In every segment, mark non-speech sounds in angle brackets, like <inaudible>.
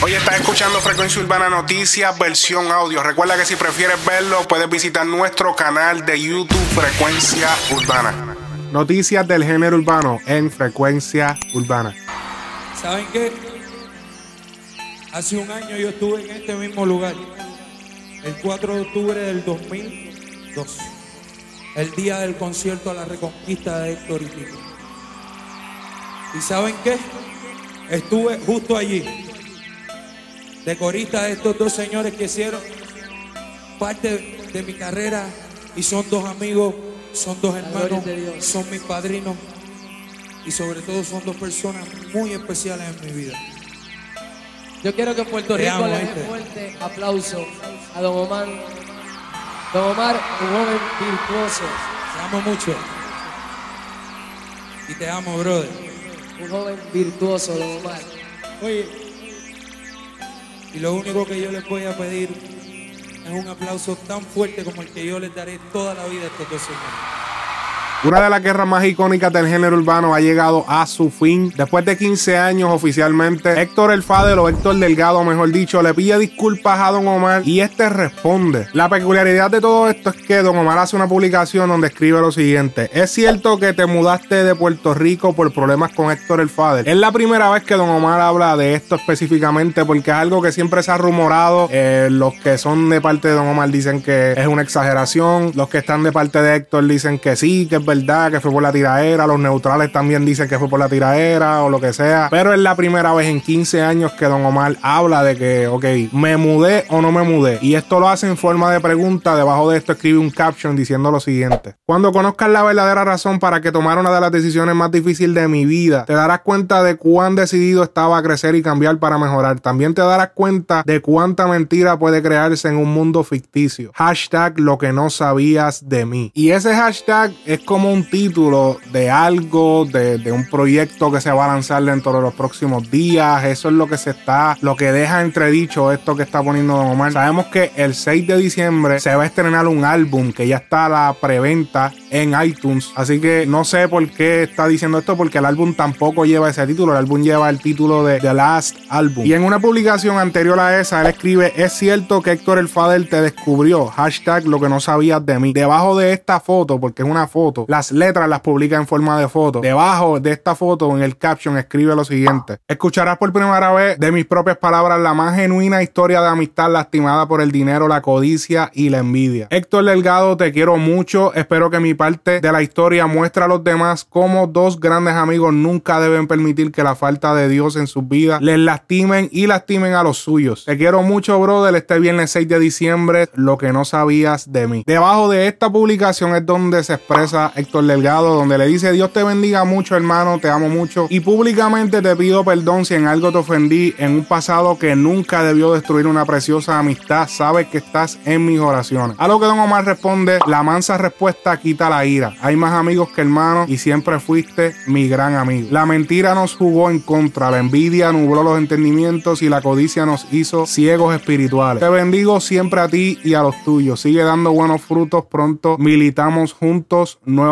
Hoy estás escuchando Frecuencia Urbana Noticias, versión audio. Recuerda que si prefieres verlo, puedes visitar nuestro canal de YouTube Frecuencia Urbana. Noticias del género urbano en Frecuencia Urbana. ¿Saben qué? Hace un año yo estuve en este mismo lugar, el 4 de octubre del 2002, el día del concierto a la reconquista de Héctor y Tito. ¿Y saben qué? Estuve justo allí, de corista de estos dos señores que hicieron parte de mi carrera y son dos amigos, son dos hermanos, son mis padrinos y sobre todo son dos personas muy especiales en mi vida. Yo quiero que Puerto Rico amo, le dé ¿viste? fuerte aplauso a Don Omar. Don Omar, un joven virtuoso, Te amo mucho. Y te amo, brother. un joven virtuoso, Don Omar. Oye, y lo único que yo les voy a pedir es un aplauso tan fuerte como el que yo les daré toda la vida a estos dos señores. Una de las guerras más icónicas del género urbano ha llegado a su fin. Después de 15 años oficialmente, Héctor El Fadel o Héctor Delgado, mejor dicho, le pide disculpas a Don Omar y este responde. La peculiaridad de todo esto es que Don Omar hace una publicación donde escribe lo siguiente. Es cierto que te mudaste de Puerto Rico por problemas con Héctor El Fadel. Es la primera vez que Don Omar habla de esto específicamente porque es algo que siempre se ha rumorado. Eh, los que son de parte de Don Omar dicen que es una exageración. Los que están de parte de Héctor dicen que sí, que verdad, que fue por la tiraera. Los neutrales también dicen que fue por la tiraera o lo que sea. Pero es la primera vez en 15 años que Don Omar habla de que, ok, me mudé o no me mudé. Y esto lo hace en forma de pregunta. Debajo de esto escribe un caption diciendo lo siguiente. Cuando conozcas la verdadera razón para que tomara una de las decisiones más difíciles de mi vida, te darás cuenta de cuán decidido estaba a crecer y cambiar para mejorar. También te darás cuenta de cuánta mentira puede crearse en un mundo ficticio. Hashtag lo que no sabías de mí. Y ese hashtag es como un título de algo, de, un proyecto que se va a lanzar dentro de los próximos días. Eso es lo que se está, lo que deja entredicho esto que está poniendo Don Omar. Sabemos que el 6 de diciembre se va a estrenar un álbum que ya está a la preventa en iTunes. Así que no sé por qué está diciendo esto, porque el álbum tampoco lleva ese título. El álbum lleva el título de The Last Album. Y en una publicación anterior a esa, él escribe: Es cierto que Héctor el Fadel te descubrió. Hashtag lo que no sabías de mí. Debajo de esta foto, porque es una foto, las letras las publica en forma de foto. Debajo de esta foto, en el caption, escribe lo siguiente: Escucharás por primera vez de mis propias palabras la más genuina historia de amistad lastimada por el dinero, la codicia y la envidia. Héctor Delgado, te quiero mucho. Espero que mi parte de la historia muestre a los demás cómo dos grandes amigos nunca deben permitir que la falta de Dios en sus vidas les lastimen y lastimen a los suyos. Te quiero mucho, brother. Este viernes 6 de diciembre, lo que no sabías de mí. Debajo de esta publicación es donde se expresa Héctor Delgado, donde le dice: Dios te bendiga mucho, hermano, te amo mucho. Y públicamente te pido perdón si en algo te ofendí en un pasado que nunca debió destruir una preciosa amistad. Sabes que estás en mis oraciones. A lo que Don Omar responde: La mansa respuesta quita la ira. Hay más amigos que hermanos y siempre fuiste mi gran amigo. La mentira nos jugó en contra, la envidia nubló los entendimientos y la codicia nos hizo ciegos espirituales. Te bendigo siempre a ti y a los tuyos. Sigue dando buenos frutos. Pronto militamos juntos nuevamente.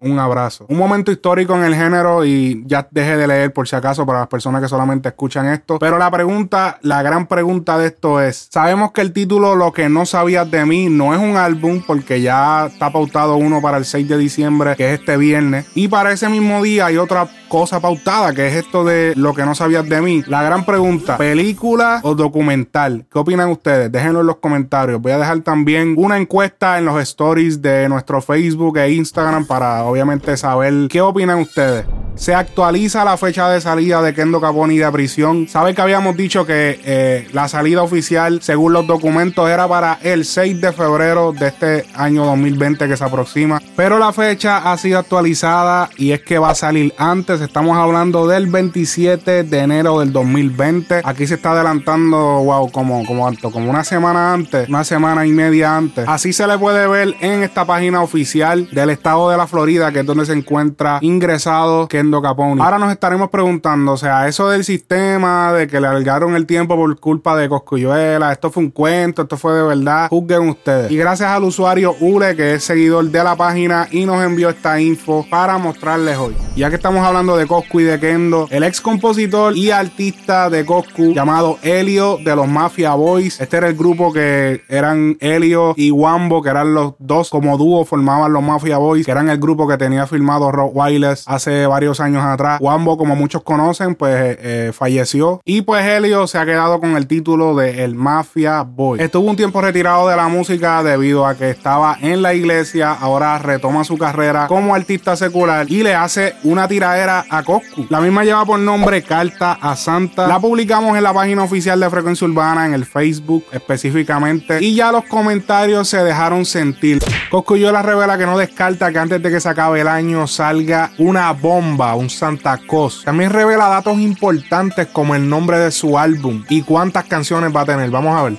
Un abrazo. Un momento histórico en el género y ya dejé de leer por si acaso para las personas que solamente escuchan esto. Pero la pregunta, la gran pregunta de esto es, sabemos que el título Lo que no sabías de mí no es un álbum porque ya está pautado uno para el 6 de diciembre, que es este viernes. Y para ese mismo día hay otra cosa pautada, que es esto de Lo que no sabías de mí. La gran pregunta, película o documental. ¿Qué opinan ustedes? Déjenlo en los comentarios. Voy a dejar también una encuesta en los stories de nuestro Facebook e Instagram para obviamente saber qué opinan ustedes. Se actualiza la fecha de salida de Kendo Caponi de prisión. Sabe que habíamos dicho que eh, la salida oficial, según los documentos, era para el 6 de febrero de este año 2020 que se aproxima. Pero la fecha ha sido actualizada y es que va a salir antes. Estamos hablando del 27 de enero del 2020. Aquí se está adelantando, wow, como, como, como una semana antes, una semana y media antes. Así se le puede ver en esta página oficial del estado de la Florida, que es donde se encuentra ingresado Kendo Kendo Caponi. Ahora nos estaremos preguntando, o sea, eso del sistema, de que le alargaron el tiempo por culpa de Coscuyuela, esto fue un cuento, esto fue de verdad, juzguen ustedes. Y gracias al usuario Ule, que es seguidor de la página y nos envió esta info para mostrarles hoy. Ya que estamos hablando de Coscu y de Kendo, el ex compositor y artista de Coscu llamado Helio de los Mafia Boys, este era el grupo que eran Helio y Wambo, que eran los dos como dúo formaban los Mafia Boys, que eran el grupo que tenía firmado Rock Wireless hace varios años atrás. Wambo, como muchos conocen, pues eh, falleció y pues Helio se ha quedado con el título de El Mafia Boy. Estuvo un tiempo retirado de la música debido a que estaba en la iglesia, ahora retoma su carrera como artista secular y le hace una tiradera a Coscu. La misma lleva por nombre Carta a Santa. La publicamos en la página oficial de Frecuencia Urbana, en el Facebook específicamente, y ya los comentarios se dejaron sentir. Coscu yo la revela que no descarta que antes de que se acabe el año salga una bomba, un Santa Claus. También revela datos importantes como el nombre de su álbum y cuántas canciones va a tener. Vamos a ver.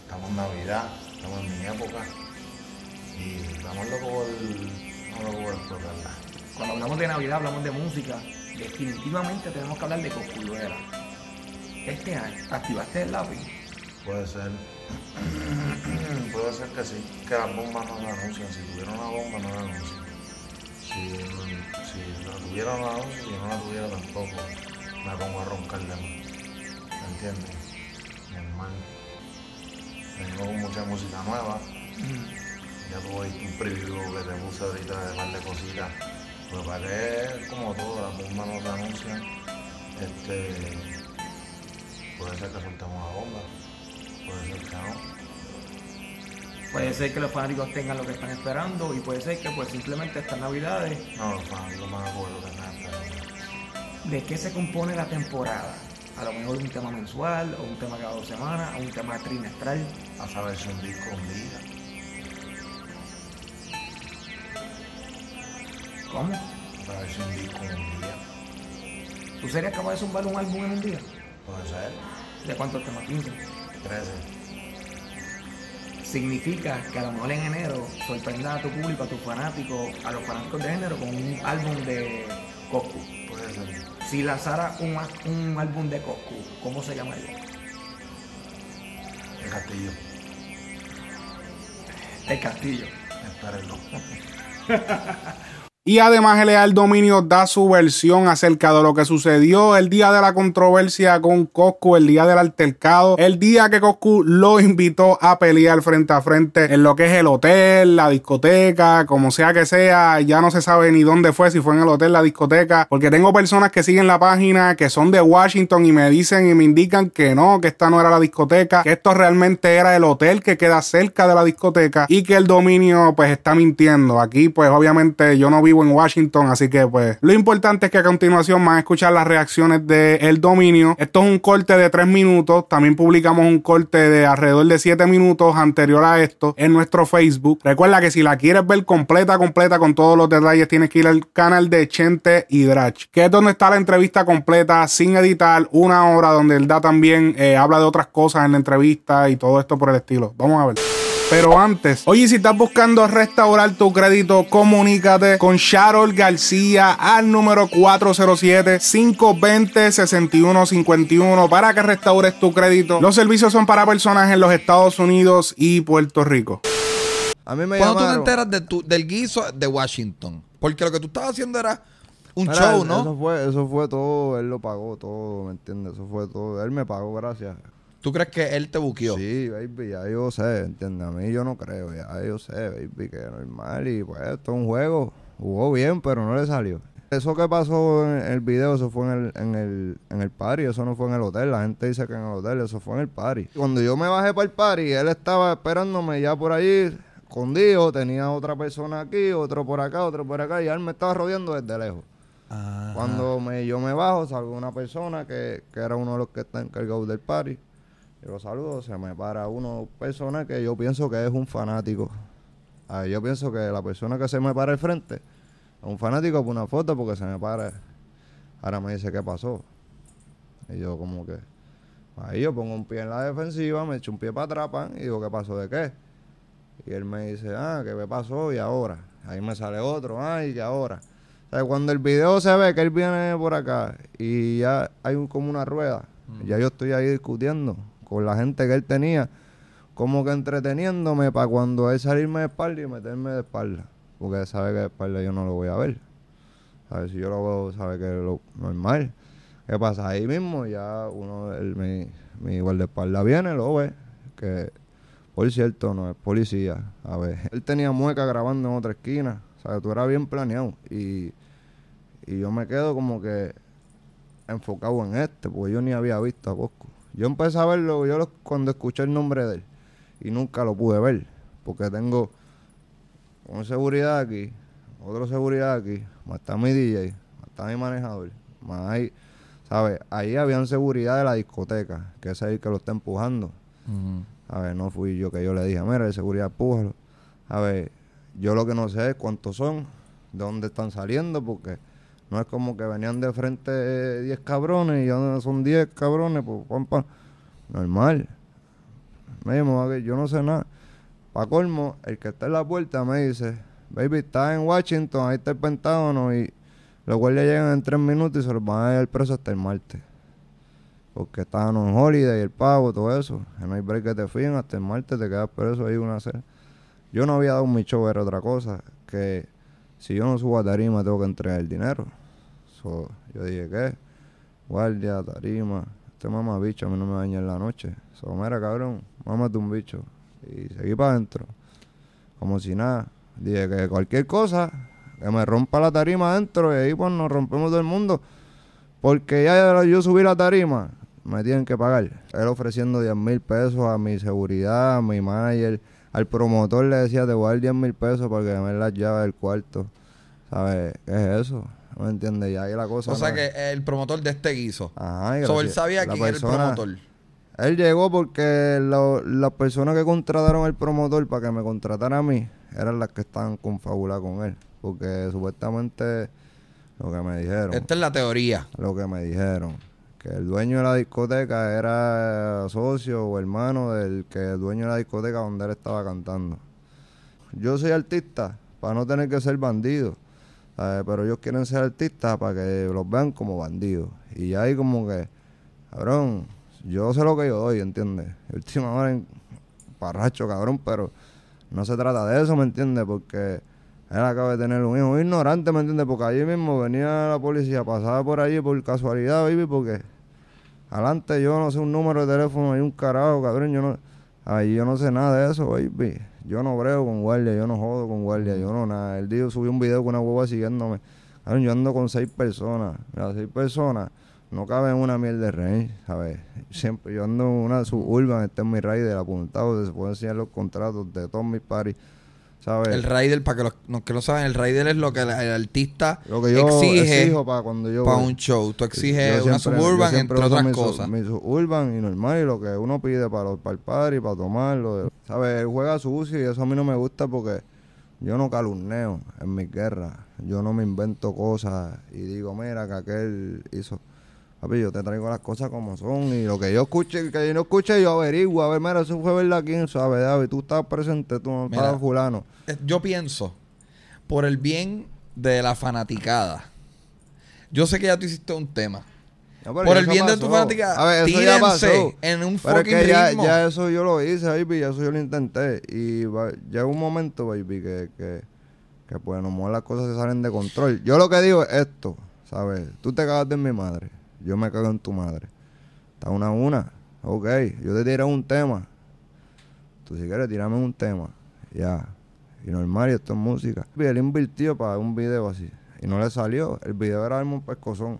Estamos en Navidad, estamos en mi época y estamos locos por, estamos locos por explotarla. Cuando hablamos de Navidad, hablamos de música. Definitivamente tenemos que hablar de Cosculluela. Este año, ¿activaste el lápiz? Puede ser, <clears throat> puede ser que sí, que las bombas no la anuncian. Si tuviera una bomba, no la anuncian. Si, si la tuviera, la anuncian. Si no la tuviera, tampoco me pongo a roncar de más. ¿Me entiendes? Normal. Vengo con mucha música nueva. Ya tuve un preview que te puse ahorita de par de cositas. Que es como todo, las bombas no se anuncian. Este, puede ser que soltemos la bomba, puede ser que no. Puede ser que los fanáticos tengan lo que están esperando y puede ser que pues simplemente estas navidades, No, los fanáticos van a coger lo que están esperando. ¿de qué se compone la temporada? A lo mejor un tema mensual, o un tema cada dos semanas, o un tema trimestral. A saber si un disco un día. ¿Cómo? A saber si un disco un día. ¿Tú serías capaz de zumbar un álbum en un día? Puede ser. ¿De cuántos temas? 15. 13. Significa que a lo mejor en enero sorprenda a tu público, a tus fanáticos, a los fanáticos de género con un álbum de Coscu. Puede ser. Si lanzara un, un álbum de Coscu, ¿cómo se llamaría? El castillo. El Castillo. Espérenlo. <laughs> Y además el Dominio da su versión acerca de lo que sucedió el día de la controversia con Coscu, el día del altercado, el día que Coscu lo invitó a pelear frente a frente en lo que es el hotel, la discoteca, como sea que sea, ya no se sabe ni dónde fue, si fue en el hotel, la discoteca, porque tengo personas que siguen la página, que son de Washington y me dicen y me indican que no, que esta no era la discoteca, que esto realmente era el hotel que queda cerca de la discoteca y que el dominio pues está mintiendo. Aquí pues obviamente yo no vivo en Washington, así que pues lo importante es que a continuación van a escuchar las reacciones de El Dominio. Esto es un corte de 3 minutos, también publicamos un corte de alrededor de 7 minutos anterior a esto en nuestro Facebook. Recuerda que si la quieres ver completa, completa con todos los detalles, tienes que ir al canal de Chente y Drach, que es donde está la entrevista completa, sin editar, una hora donde él da también, eh, habla de otras cosas en la entrevista y todo esto por el estilo. Vamos a ver. Pero antes, oye, si estás buscando restaurar tu crédito, comunícate con Sharol García al número 407-520-6151 para que restaures tu crédito. Los servicios son para personas en los Estados Unidos y Puerto Rico. A mí me ¿Cuándo tú te enteras de tu- del guiso de Washington? Porque lo que tú estabas haciendo era un Mira, show, Eso ¿no? fue, eso fue todo, él lo pagó todo, ¿me entiendes? Eso fue todo. Él me pagó, gracias. ¿Tú crees que él te buqueó? Sí, baby, ya yo sé, ¿entiendes? A mí yo no creo, ya yo sé, baby, que es normal y pues esto es un juego. Jugó bien, pero no le salió. Eso que pasó en el video, eso fue en el, en el, en el party, eso no fue en el hotel. La gente dice que en el hotel, eso fue en el party. Cuando yo me bajé para el party, él estaba esperándome ya por allí, escondido. Tenía otra persona aquí, otro por acá, otro por acá, y él me estaba rodeando desde lejos. Cuando me, yo me bajo, salgo una persona que, que era uno de los que está encargado del party. Yo lo saludo, se me para una persona que yo pienso que es un fanático. Ah, yo pienso que la persona que se me para al frente es un fanático por una foto porque se me para. Ahora me dice, ¿qué pasó? Y yo como que... Ahí yo pongo un pie en la defensiva, me echo un pie para atrás, y digo, ¿qué pasó de qué? Y él me dice, ah, ¿qué me pasó? Y ahora. Ahí me sale otro, ay, ¿y ahora? O sea, cuando el video se ve que él viene por acá y ya hay un- como una rueda, ya yo estoy ahí discutiendo con la gente que él tenía, como que entreteniéndome para cuando él salirme de espalda y meterme de espalda. Porque él sabe que de espalda yo no lo voy a ver. ¿Sabes? Si yo lo veo, sabe que es lo normal. ¿Qué pasa? Ahí mismo ya uno, el, mi, mi guardaespaldas viene, lo ve, que por cierto no es policía. A ver, él tenía mueca grabando en otra esquina, o sea, tú era bien planeado y, y yo me quedo como que enfocado en este, porque yo ni había visto a Cosco. Yo empecé a verlo yo lo- cuando escuché el nombre de él y nunca lo pude ver, porque tengo una seguridad aquí, otro seguridad aquí, más está mi DJ, más está mi manejador, más hay, ¿sabes? Ahí habían seguridad de la discoteca, que es el que lo está empujando. A ver, no fui yo que yo le dije, mira, de seguridad, pújalo. A ver, yo lo que no sé es cuántos son, de dónde están saliendo, porque no es como que venían de frente eh, 10 cabrones y ya son 10 cabrones, pues pam, pam. Normal. "Mira, yo no sé nada. Pa' colmo, el que está en la puerta me dice, baby, está en Washington, ahí está el Pentágono y los guardias llegan en tres minutos y se los van a llevar preso hasta el martes. Porque estaban en holiday, el pago, todo eso. No hay break que te fíen, hasta el martes te quedas preso ahí una cena. Yo no había dado mi show, era otra cosa. Que si yo no subo a tarima, tengo que entregar el dinero. So, yo dije, ¿qué? Guardia, tarima. Este mamá bicho, a mí no me baña en la noche. So, mira, cabrón, mámate un bicho. Y seguí para adentro. Como si nada. Dije que cualquier cosa, que me rompa la tarima adentro y ahí pues nos rompemos todo el mundo. Porque ya yo subí la tarima, me tienen que pagar. Él ofreciendo 10 mil pesos a mi seguridad, a mi manager, al promotor le decía, te voy a dar 10 mil pesos para que me den las llaves del cuarto. ¿Sabes? ¿Qué es eso? ¿No me entiendes? Y ahí la cosa... O sea que el promotor de este guiso. Ajá, y So, él sabía quién era el promotor. Él llegó porque las personas que contrataron al promotor para que me contratara a mí eran las que estaban confabuladas con él. Porque supuestamente lo que me dijeron, Esta es la teoría. lo que me dijeron, que el dueño de la discoteca era socio o hermano del que el dueño de la discoteca donde él estaba cantando. Yo soy artista para no tener que ser bandido. Pero ellos quieren ser artistas para que los vean como bandidos. Y hay como que, cabrón, yo sé lo que yo doy, ¿entiendes? <laughs> Última hora en parracho, cabrón, pero no se trata de eso, ¿me entiendes? Porque él acaba de tener un hijo ignorante, ¿me entiendes? Porque allí mismo venía la policía, pasaba por allí por casualidad, baby, porque adelante yo no sé un número de teléfono y un carajo, cabrón, yo no, ahí yo no sé nada de eso, baby. Yo no brego con guardia, yo no jodo con guardia, yo no nada. El día subió un video con una hueva siguiéndome. Cabrón, yo ando con seis personas. Las seis personas no caben en una miel de range, ¿sabes? Siempre yo ando en una suburban, este es mi rider apuntado, se pueden enseñar los contratos de todos mis paris, ¿sabes? El rider, para que los, que no saben, el rider es lo que el, el artista Lo que yo exige para cuando yo para un show. Tú exiges una siempre- suburban, entre otras mi cosas. Mi suburban y normal, y lo que uno pide para, los, para el party, para tomarlo. ¿Sabes? Él juega sucio y eso a mí no me gusta porque yo no calumneo en mi guerra. Yo no me invento cosas y digo, mira, que aquel hizo. Papi, yo te traigo las cosas como son y lo que yo escuche, que yo no escuche, yo averiguo. A ver, mira, eso fue verdad quién sabe, David. Tú estabas presente, tú no estabas fulano. Eh, Yo pienso, por el bien de la fanaticada. Yo sé que ya tú hiciste un tema. No, Por el bien de tu fanática, A ver, eso ya pasó. en un Pero es fucking que ya, ritmo. ya eso yo lo hice, baby, ya eso yo lo intenté. Y llega un momento, baby, que, que, que pues a lo mejor las cosas se salen de control. Yo lo que digo es esto, ¿sabes? Tú te cagas de mi madre, yo me cago en tu madre. Está una a una, ok, yo te tiré un tema. Tú si quieres, tirame un tema, ya. Y normal, y esto es música. Y él invirtió para un video así. Y no le salió. El video era un pescozón.